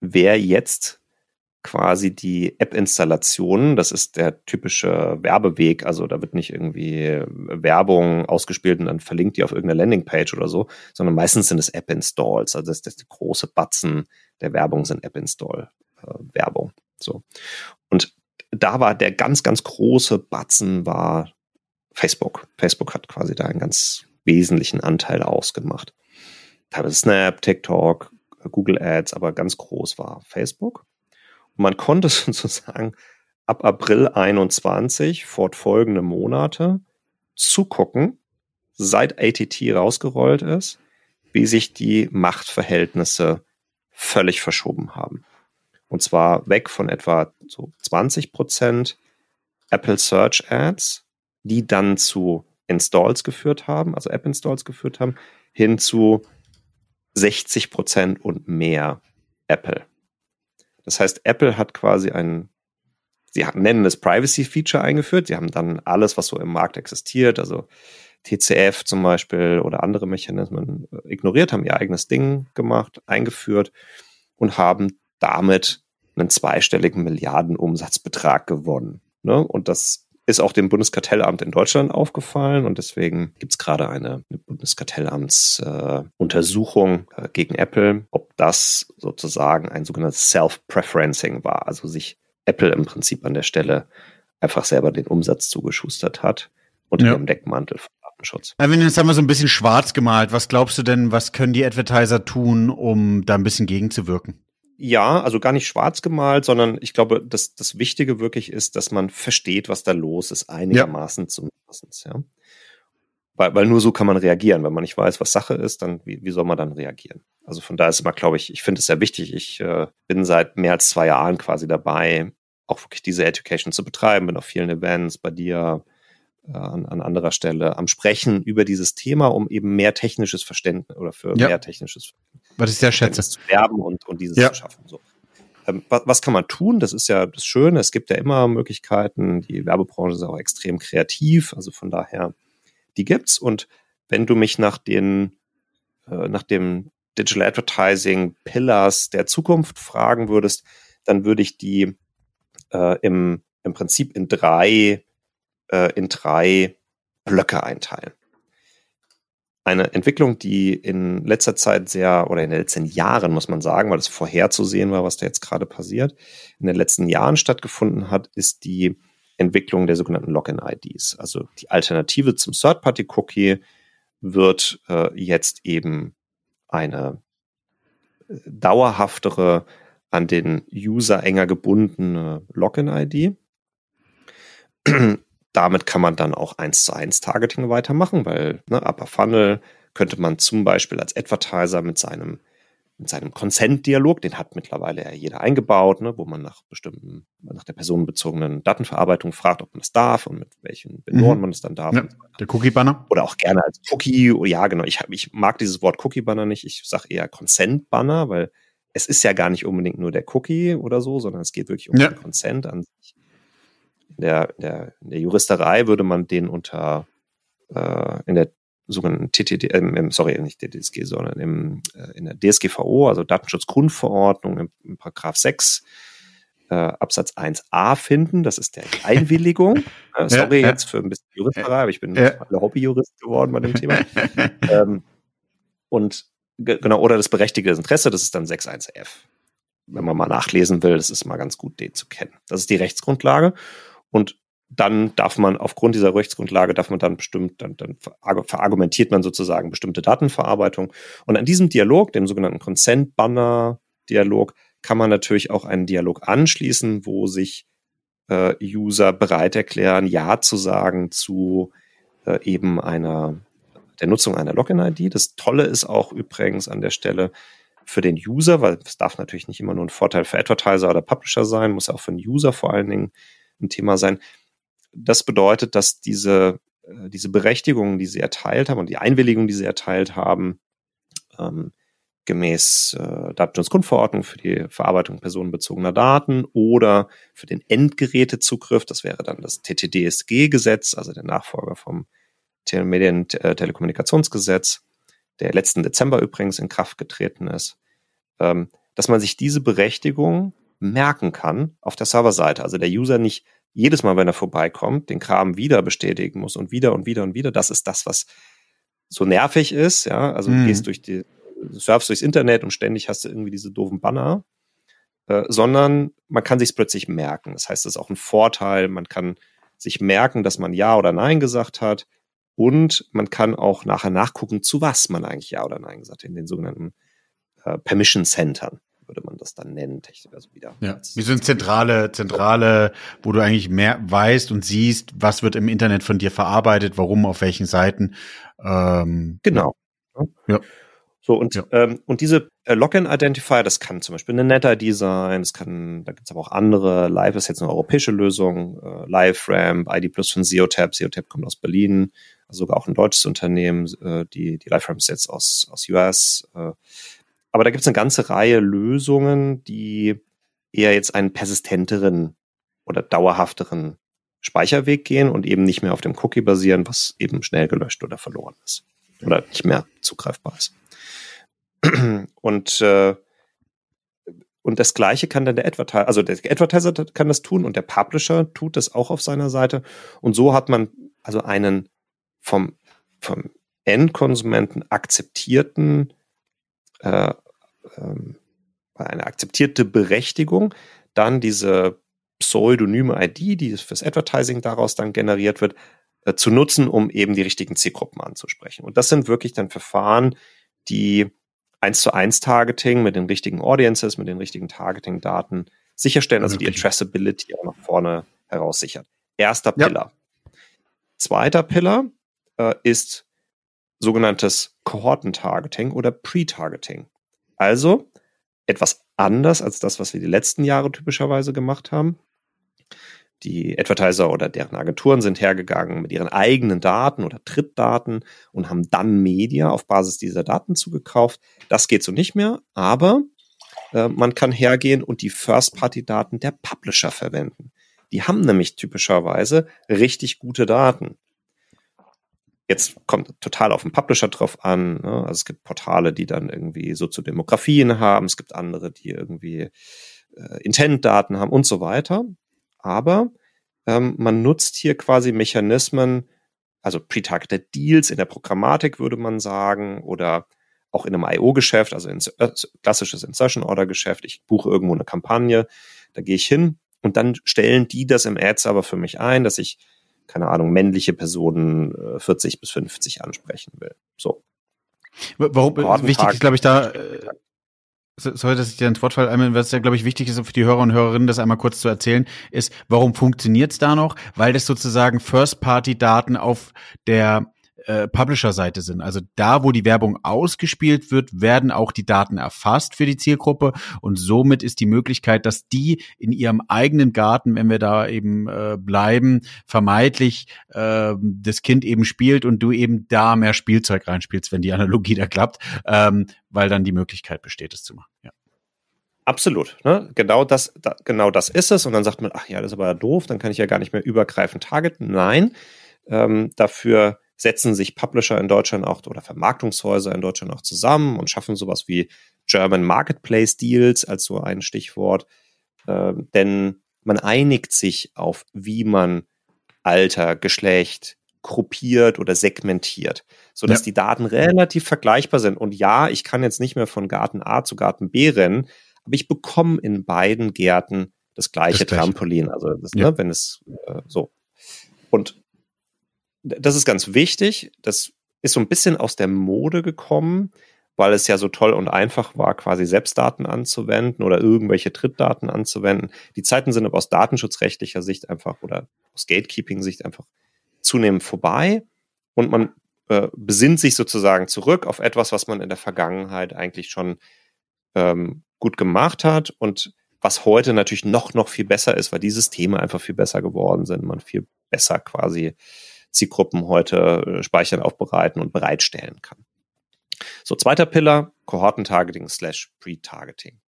wer jetzt quasi die App-Installationen, das ist der typische Werbeweg, also da wird nicht irgendwie Werbung ausgespielt und dann verlinkt die auf irgendeiner Landingpage oder so, sondern meistens sind es App-Installs, also das, das die große Batzen der Werbung sind App-Install-Werbung. Äh, so. Und da war der ganz, ganz große Batzen war Facebook. Facebook hat quasi da einen ganz wesentlichen Anteil ausgemacht. Teilweise Snap, TikTok, Google Ads, aber ganz groß war Facebook. Und man konnte sozusagen ab April 21 fortfolgende Monate zugucken, seit ATT rausgerollt ist, wie sich die Machtverhältnisse völlig verschoben haben. Und zwar weg von etwa so 20 Prozent Apple Search Ads, die dann zu Installs geführt haben, also App-Installs geführt haben, hin zu 60 Prozent und mehr Apple. Das heißt, Apple hat quasi ein, sie nennen es Privacy-Feature eingeführt. Sie haben dann alles, was so im Markt existiert, also TCF zum Beispiel oder andere Mechanismen äh, ignoriert, haben ihr eigenes Ding gemacht, eingeführt und haben damit einen zweistelligen Milliardenumsatzbetrag gewonnen. Ne? Und das ist auch dem Bundeskartellamt in Deutschland aufgefallen und deswegen gibt es gerade eine, eine Bundeskartellamtsuntersuchung äh, äh, gegen Apple, ob das sozusagen ein sogenanntes Self-Preferencing war, also sich Apple im Prinzip an der Stelle einfach selber den Umsatz zugeschustert hat unter ja. dem Deckmantel von Datenschutz. Erwin, jetzt haben wir so ein bisschen schwarz gemalt. Was glaubst du denn, was können die Advertiser tun, um da ein bisschen gegenzuwirken? Ja, also gar nicht schwarz gemalt, sondern ich glaube, dass das Wichtige wirklich ist, dass man versteht, was da los ist, einigermaßen ja. zumindest, ja. Weil, weil nur so kann man reagieren. Wenn man nicht weiß, was Sache ist, dann wie, wie soll man dann reagieren? Also von daher ist immer, glaube ich, ich finde es sehr wichtig. Ich äh, bin seit mehr als zwei Jahren quasi dabei, auch wirklich diese Education zu betreiben, bin auf vielen Events bei dir, äh, an, an anderer Stelle am Sprechen über dieses Thema, um eben mehr technisches Verständnis oder für ja. mehr technisches was ich sehr schätze. zu werben und, und dieses ja. zu schaffen. So. Ähm, was, was kann man tun? Das ist ja das Schöne. Es gibt ja immer Möglichkeiten. Die Werbebranche ist auch extrem kreativ. Also von daher, die gibt's. Und wenn du mich nach den, äh, nach dem Digital Advertising Pillars der Zukunft fragen würdest, dann würde ich die äh, im, im Prinzip in drei äh, in drei Blöcke einteilen. Eine Entwicklung, die in letzter Zeit sehr, oder in den letzten Jahren, muss man sagen, weil es vorherzusehen war, was da jetzt gerade passiert, in den letzten Jahren stattgefunden hat, ist die Entwicklung der sogenannten Login-IDs. Also die Alternative zum Third-Party-Cookie wird äh, jetzt eben eine äh, dauerhaftere, an den User enger gebundene Login-ID damit kann man dann auch eins zu eins Targeting weitermachen, weil ne, Upper Funnel könnte man zum Beispiel als Advertiser mit seinem mit seinem Consent-Dialog, den hat mittlerweile ja jeder eingebaut, ne, wo man nach bestimmten, nach der personenbezogenen Datenverarbeitung fragt, ob man das darf und mit welchen Benoren mhm. man es dann darf. Ja, der Cookie-Banner? Oder auch gerne als Cookie. Oh, ja, genau. Ich, ich mag dieses Wort Cookie-Banner nicht. Ich sage eher Consent-Banner, weil es ist ja gar nicht unbedingt nur der Cookie oder so, sondern es geht wirklich um ja. den Consent an der, der, in der Juristerei würde man den unter äh, in der sogenannten TTD, äh, sorry, nicht DSG, sondern im, äh, in der DSGVO, also Datenschutzgrundverordnung im, im Paragraph 6 äh, Absatz 1a finden. Das ist der Einwilligung. Äh, sorry ja, jetzt für ein bisschen Juristerei, aber ich bin ja. Hobbyjurist geworden bei dem Thema. ähm, und genau, oder das berechtigte Interesse, das ist dann 6.1f. Wenn man mal nachlesen will, das ist mal ganz gut, den zu kennen. Das ist die Rechtsgrundlage. Und dann darf man aufgrund dieser Rechtsgrundlage darf man dann bestimmt, dann, dann verargumentiert man sozusagen bestimmte Datenverarbeitung. Und an diesem Dialog, dem sogenannten Consent Banner Dialog, kann man natürlich auch einen Dialog anschließen, wo sich äh, User bereit erklären, Ja zu sagen zu äh, eben einer der Nutzung einer Login-ID. Das Tolle ist auch übrigens an der Stelle für den User, weil es darf natürlich nicht immer nur ein Vorteil für Advertiser oder Publisher sein, muss auch für den User vor allen Dingen ein Thema sein. Das bedeutet, dass diese, äh, diese Berechtigungen, die sie erteilt haben und die Einwilligung, die sie erteilt haben, ähm, gemäß äh, Datenschutzgrundverordnung für die Verarbeitung personenbezogener Daten oder für den Endgerätezugriff, das wäre dann das TTDSG-Gesetz, also der Nachfolger vom Medien-Telekommunikationsgesetz, der letzten Dezember übrigens in Kraft getreten ist, ähm, dass man sich diese Berechtigung merken kann auf der Serverseite. Also der User nicht jedes Mal, wenn er vorbeikommt, den Kram wieder bestätigen muss und wieder und wieder und wieder. Das ist das, was so nervig ist. Ja, also mhm. du gehst durch die, surfst durchs Internet und ständig hast du irgendwie diese doofen Banner. Äh, sondern man kann sich plötzlich merken. Das heißt, es ist auch ein Vorteil. Man kann sich merken, dass man Ja oder Nein gesagt hat. Und man kann auch nachher nachgucken, zu was man eigentlich Ja oder Nein gesagt hat, in den sogenannten äh, Permission Centern würde man das dann nennen, also wieder. Ja, wie so eine zentrale, zentrale, wo du eigentlich mehr weißt und siehst, was wird im Internet von dir verarbeitet, warum, auf welchen Seiten. Ähm, genau. Ja. So, und, ja. ähm, und diese äh, Login-Identifier, das kann zum Beispiel eine NetID sein, das kann, da gibt's aber auch andere. Live ist jetzt eine europäische Lösung, äh, LiveRamp, ID Plus von Zeotap. Zeotap kommt aus Berlin, also sogar auch ein deutsches Unternehmen. Äh, die, die LiveRamp ist jetzt aus, aus US. Äh, aber da gibt es eine ganze Reihe Lösungen, die eher jetzt einen persistenteren oder dauerhafteren Speicherweg gehen und eben nicht mehr auf dem Cookie basieren, was eben schnell gelöscht oder verloren ist oder nicht mehr zugreifbar ist. Und äh, und das Gleiche kann dann der Advertiser, also der Advertiser kann das tun und der Publisher tut das auch auf seiner Seite. Und so hat man also einen vom, vom Endkonsumenten akzeptierten äh, ähm, eine akzeptierte Berechtigung, dann diese pseudonyme ID, die fürs Advertising daraus dann generiert wird, äh, zu nutzen, um eben die richtigen Zielgruppen anzusprechen. Und das sind wirklich dann Verfahren, die eins zu eins Targeting mit den richtigen Audiences, mit den richtigen Targeting-Daten sicherstellen, also die Addressability auch nach vorne heraus sichert. Erster ja. Pillar. Zweiter Pillar äh, ist sogenanntes Kohortentargeting oder Pre-Targeting. Also etwas anders als das, was wir die letzten Jahre typischerweise gemacht haben. Die Advertiser oder deren Agenturen sind hergegangen mit ihren eigenen Daten oder Trittdaten und haben dann Media auf Basis dieser Daten zugekauft. Das geht so nicht mehr, aber äh, man kann hergehen und die First-Party-Daten der Publisher verwenden. Die haben nämlich typischerweise richtig gute Daten. Jetzt kommt total auf den Publisher drauf an. Ne? Also es gibt Portale, die dann irgendwie Soziodemografien haben, es gibt andere, die irgendwie äh, Intent-Daten haben und so weiter. Aber ähm, man nutzt hier quasi Mechanismen, also pre-targeted Deals in der Programmatik würde man sagen, oder auch in einem IO-Geschäft, also in, äh, klassisches Insertion-Order-Geschäft. Ich buche irgendwo eine Kampagne, da gehe ich hin und dann stellen die das im Ad-Server für mich ein, dass ich keine Ahnung, männliche Personen 40 äh, bis 50 ansprechen will. So. Warum wichtig ist, glaube ich, da, äh, sorry, dass ich dir ins Wort falle, was ja, glaube ich, wichtig ist für die Hörer und Hörerinnen, das einmal kurz zu erzählen, ist, warum funktioniert es da noch? Weil das sozusagen First-Party-Daten auf der äh, Publisher-Seite sind. Also da, wo die Werbung ausgespielt wird, werden auch die Daten erfasst für die Zielgruppe und somit ist die Möglichkeit, dass die in ihrem eigenen Garten, wenn wir da eben äh, bleiben, vermeintlich äh, das Kind eben spielt und du eben da mehr Spielzeug reinspielst, wenn die Analogie da klappt, ähm, weil dann die Möglichkeit besteht, es zu machen. Ja. Absolut. Ne? Genau, das, da, genau das ist es. Und dann sagt man, ach ja, das ist aber doof, dann kann ich ja gar nicht mehr übergreifend targeten. Nein, ähm, dafür setzen sich Publisher in Deutschland auch oder Vermarktungshäuser in Deutschland auch zusammen und schaffen sowas wie German Marketplace Deals als so ein Stichwort. Äh, denn man einigt sich auf, wie man Alter, Geschlecht gruppiert oder segmentiert, sodass ja. die Daten relativ vergleichbar sind. Und ja, ich kann jetzt nicht mehr von Garten A zu Garten B rennen, aber ich bekomme in beiden Gärten das gleiche, das gleiche. Trampolin. Also das, ja. ne, wenn es äh, so. Und das ist ganz wichtig. Das ist so ein bisschen aus der Mode gekommen, weil es ja so toll und einfach war, quasi Selbstdaten anzuwenden oder irgendwelche Trittdaten anzuwenden. Die Zeiten sind aber aus datenschutzrechtlicher Sicht einfach oder aus Gatekeeping-Sicht einfach zunehmend vorbei und man äh, besinnt sich sozusagen zurück auf etwas, was man in der Vergangenheit eigentlich schon ähm, gut gemacht hat und was heute natürlich noch, noch viel besser ist, weil die Systeme einfach viel besser geworden sind, man viel besser quasi Zielgruppen heute äh, speichern, aufbereiten und bereitstellen kann. So, zweiter Pillar, Kohortentargeting slash Pre-Targeting.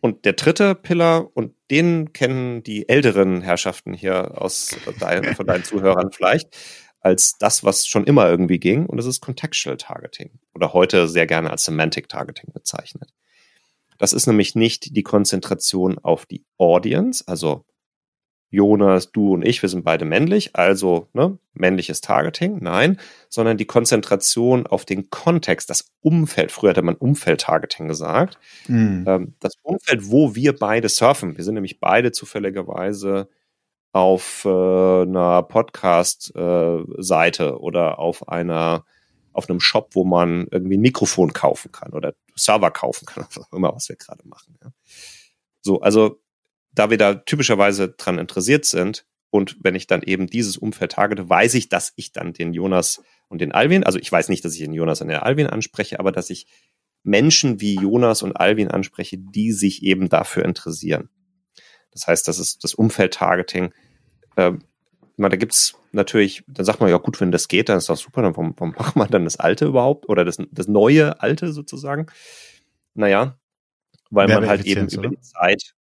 Und der dritte Pillar, und den kennen die älteren Herrschaften hier aus dein, von deinen Zuhörern vielleicht, als das, was schon immer irgendwie ging, und das ist Contextual Targeting oder heute sehr gerne als Semantic Targeting bezeichnet. Das ist nämlich nicht die Konzentration auf die Audience, also Jonas, du und ich, wir sind beide männlich, also ne, männliches Targeting, nein, sondern die Konzentration auf den Kontext, das Umfeld. Früher hatte man Umfeld-Targeting gesagt. Mhm. das Umfeld, wo wir beide surfen. Wir sind nämlich beide zufälligerweise auf äh, einer Podcast-Seite äh, oder auf einer auf einem Shop, wo man irgendwie ein Mikrofon kaufen kann oder Server kaufen kann, was auch immer, was wir gerade machen. Ja. So, also da wir da typischerweise dran interessiert sind und wenn ich dann eben dieses Umfeld targete, weiß ich, dass ich dann den Jonas und den Alvin, also ich weiß nicht, dass ich den Jonas und den Alvin anspreche, aber dass ich Menschen wie Jonas und Alvin anspreche, die sich eben dafür interessieren. Das heißt, das ist das Umfeld-Targeting. Äh, da gibt's natürlich, dann sagt man ja gut, wenn das geht, dann ist das super, dann warum, warum macht man dann das Alte überhaupt oder das, das neue Alte sozusagen? Naja, weil man halt eben über die Zeit.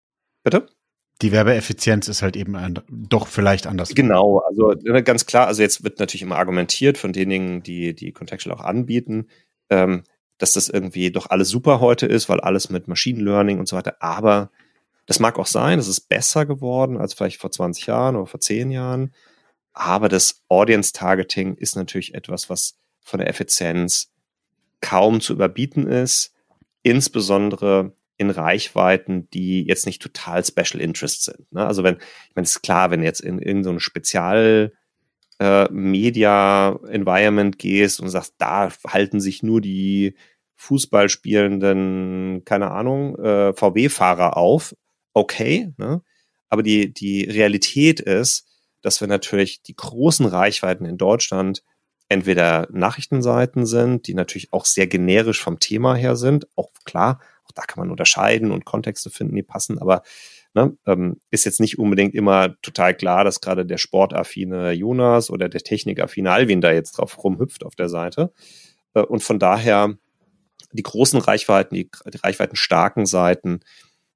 Bitte? Die Werbeeffizienz ist halt eben ein, doch vielleicht anders. Genau, also ne, ganz klar, also jetzt wird natürlich immer argumentiert von denjenigen, die die Contextual auch anbieten, ähm, dass das irgendwie doch alles super heute ist, weil alles mit Machine Learning und so weiter. Aber das mag auch sein, es ist besser geworden als vielleicht vor 20 Jahren oder vor 10 Jahren. Aber das Audience Targeting ist natürlich etwas, was von der Effizienz kaum zu überbieten ist. Insbesondere in Reichweiten, die jetzt nicht total Special Interest sind. Ne? Also wenn, ich meine, es ist klar, wenn jetzt in irgendein so Spezial äh, Media Environment gehst und sagst, da halten sich nur die Fußballspielenden, keine Ahnung, äh, VW-Fahrer auf, okay, ne? aber die, die Realität ist, dass wir natürlich die großen Reichweiten in Deutschland entweder Nachrichtenseiten sind, die natürlich auch sehr generisch vom Thema her sind, auch klar, auch da kann man unterscheiden und Kontexte finden, die passen, aber ne, ähm, ist jetzt nicht unbedingt immer total klar, dass gerade der sportaffine Jonas oder der technikaffine Alvin da jetzt drauf rumhüpft auf der Seite. Äh, und von daher die großen Reichweiten, die, die reichweitenstarken Seiten,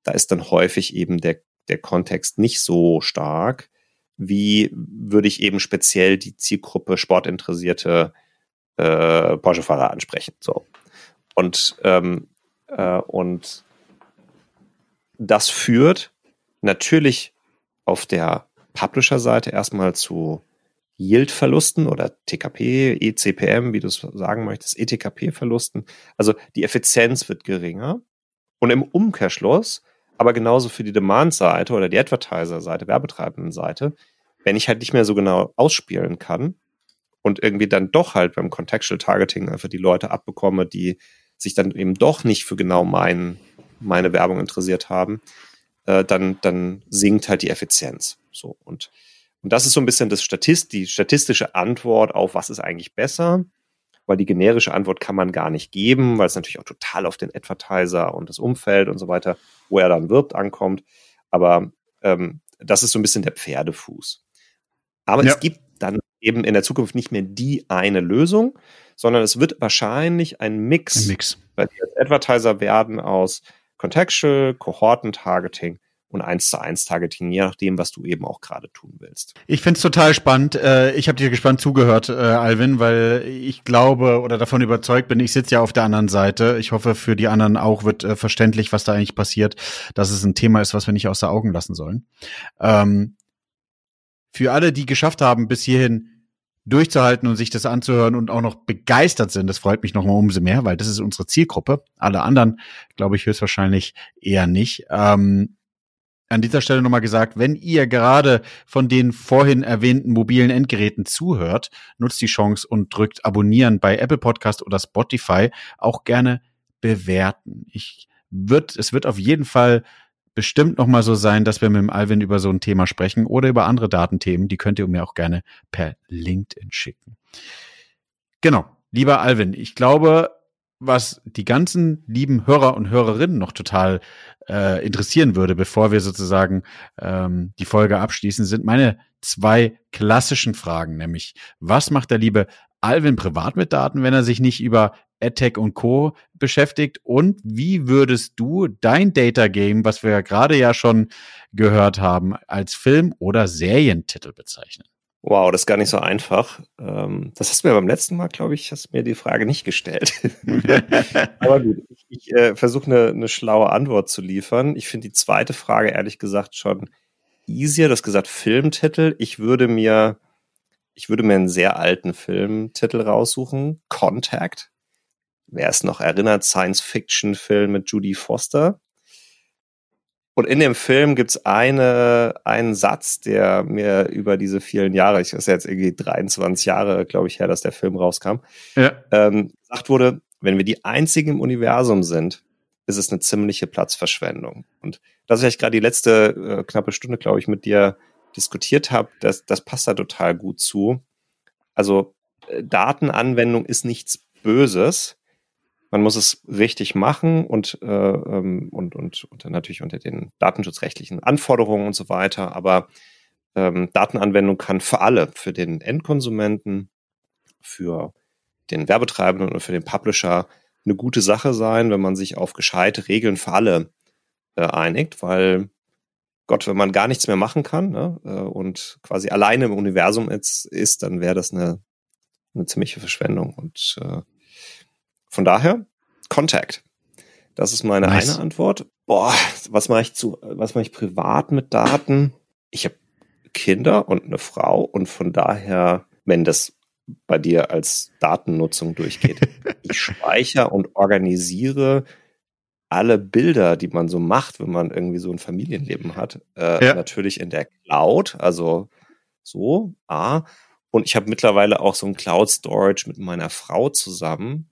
da ist dann häufig eben der, der Kontext nicht so stark, wie würde ich eben speziell die Zielgruppe sportinteressierte äh, Porsche-Fahrer ansprechen. So. Und ähm, äh, und das führt natürlich auf der Publisher-Seite erstmal zu Yield-Verlusten oder TKP, ECPM, wie du es sagen möchtest, ETKP-Verlusten. Also die Effizienz wird geringer. Und im Umkehrschluss, aber genauso für die Demand-Seite oder die Advertiser-Seite, werbetreibenden Seite, wenn ich halt nicht mehr so genau ausspielen kann und irgendwie dann doch halt beim Contextual Targeting einfach die Leute abbekomme, die sich dann eben doch nicht für genau mein, meine Werbung interessiert haben, äh, dann, dann sinkt halt die Effizienz. So und, und das ist so ein bisschen das Statist, die statistische Antwort auf, was ist eigentlich besser, weil die generische Antwort kann man gar nicht geben, weil es natürlich auch total auf den Advertiser und das Umfeld und so weiter, wo er dann wirbt, ankommt. Aber ähm, das ist so ein bisschen der Pferdefuß. Aber ja. es gibt eben in der Zukunft nicht mehr die eine Lösung, sondern es wird wahrscheinlich ein Mix, ein Mix. weil die als Advertiser werden aus Contextual, Kohorten-Targeting und 1 zu 1 Targeting, je nachdem, was du eben auch gerade tun willst. Ich find's total spannend. Äh, ich habe dir gespannt zugehört, äh, Alvin, weil ich glaube oder davon überzeugt bin, ich sitze ja auf der anderen Seite. Ich hoffe, für die anderen auch wird äh, verständlich, was da eigentlich passiert, dass es ein Thema ist, was wir nicht außer Augen lassen sollen. Ähm, für alle, die geschafft haben, bis hierhin durchzuhalten und sich das anzuhören und auch noch begeistert sind, das freut mich noch mal umso mehr, weil das ist unsere Zielgruppe. Alle anderen, glaube ich, höchstwahrscheinlich eher nicht. Ähm, an dieser Stelle nochmal gesagt, wenn ihr gerade von den vorhin erwähnten mobilen Endgeräten zuhört, nutzt die Chance und drückt Abonnieren bei Apple Podcast oder Spotify. Auch gerne bewerten. Ich wird, es wird auf jeden Fall bestimmt noch mal so sein, dass wir mit dem Alvin über so ein Thema sprechen oder über andere Datenthemen. Die könnt ihr mir auch gerne per LinkedIn schicken. Genau, lieber Alvin, ich glaube, was die ganzen lieben Hörer und Hörerinnen noch total äh, interessieren würde, bevor wir sozusagen ähm, die Folge abschließen, sind meine zwei klassischen Fragen, nämlich was macht der liebe Alvin privat mit Daten, wenn er sich nicht über AdTech und Co. beschäftigt? Und wie würdest du dein Data Game, was wir ja gerade ja schon gehört haben, als Film- oder Serientitel bezeichnen? Wow, das ist gar nicht so einfach. Ähm, das hast du mir beim letzten Mal, glaube ich, hast mir die Frage nicht gestellt. Aber gut, ich, ich äh, versuche eine, eine schlaue Antwort zu liefern. Ich finde die zweite Frage ehrlich gesagt schon easier. Du hast gesagt Filmtitel. Ich würde mir, ich würde mir einen sehr alten Filmtitel raussuchen. Contact wer es noch erinnert, Science-Fiction-Film mit Judy Foster. Und in dem Film gibt's eine, einen Satz, der mir über diese vielen Jahre, ich ist jetzt irgendwie 23 Jahre, glaube ich, her, dass der Film rauskam, ja. ähm, gesagt wurde, wenn wir die einzigen im Universum sind, ist es eine ziemliche Platzverschwendung. Und das, was ich gerade die letzte äh, knappe Stunde, glaube ich, mit dir diskutiert habe, das, das passt da total gut zu. Also äh, Datenanwendung ist nichts Böses. Man muss es richtig machen und, äh, ähm, und, und, und natürlich unter den datenschutzrechtlichen Anforderungen und so weiter. Aber ähm, Datenanwendung kann für alle, für den Endkonsumenten, für den Werbetreibenden und für den Publisher eine gute Sache sein, wenn man sich auf gescheite Regeln für alle äh, einigt, weil Gott, wenn man gar nichts mehr machen kann ne, äh, und quasi alleine im Universum ist, ist dann wäre das eine, eine ziemliche Verschwendung. Und äh, von daher, Contact. Das ist meine nice. eine Antwort. Boah, was mache ich zu, was mache ich privat mit Daten? Ich habe Kinder und eine Frau und von daher, wenn das bei dir als Datennutzung durchgeht. ich speichere und organisiere alle Bilder, die man so macht, wenn man irgendwie so ein Familienleben hat, äh, ja. natürlich in der Cloud, also so, A. Und ich habe mittlerweile auch so ein Cloud Storage mit meiner Frau zusammen,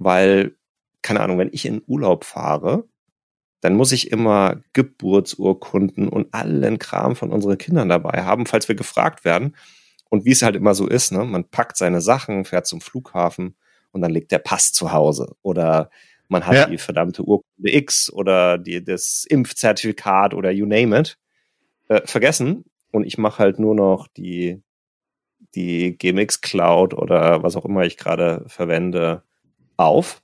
weil, keine Ahnung, wenn ich in Urlaub fahre, dann muss ich immer Geburtsurkunden und allen Kram von unseren Kindern dabei haben, falls wir gefragt werden. Und wie es halt immer so ist, ne, man packt seine Sachen, fährt zum Flughafen und dann liegt der Pass zu Hause. Oder man hat ja. die verdammte Urkunde X oder die, das Impfzertifikat oder you name it. Äh, vergessen. Und ich mache halt nur noch die, die GMX Cloud oder was auch immer ich gerade verwende auf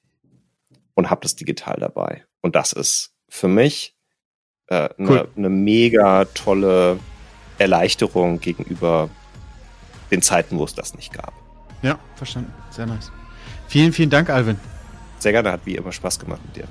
und habe das digital dabei. Und das ist für mich eine äh, cool. ne mega tolle Erleichterung gegenüber den Zeiten, wo es das nicht gab. Ja, verstanden. Sehr nice. Vielen, vielen Dank, Alvin. Sehr gerne, hat wie immer Spaß gemacht mit dir.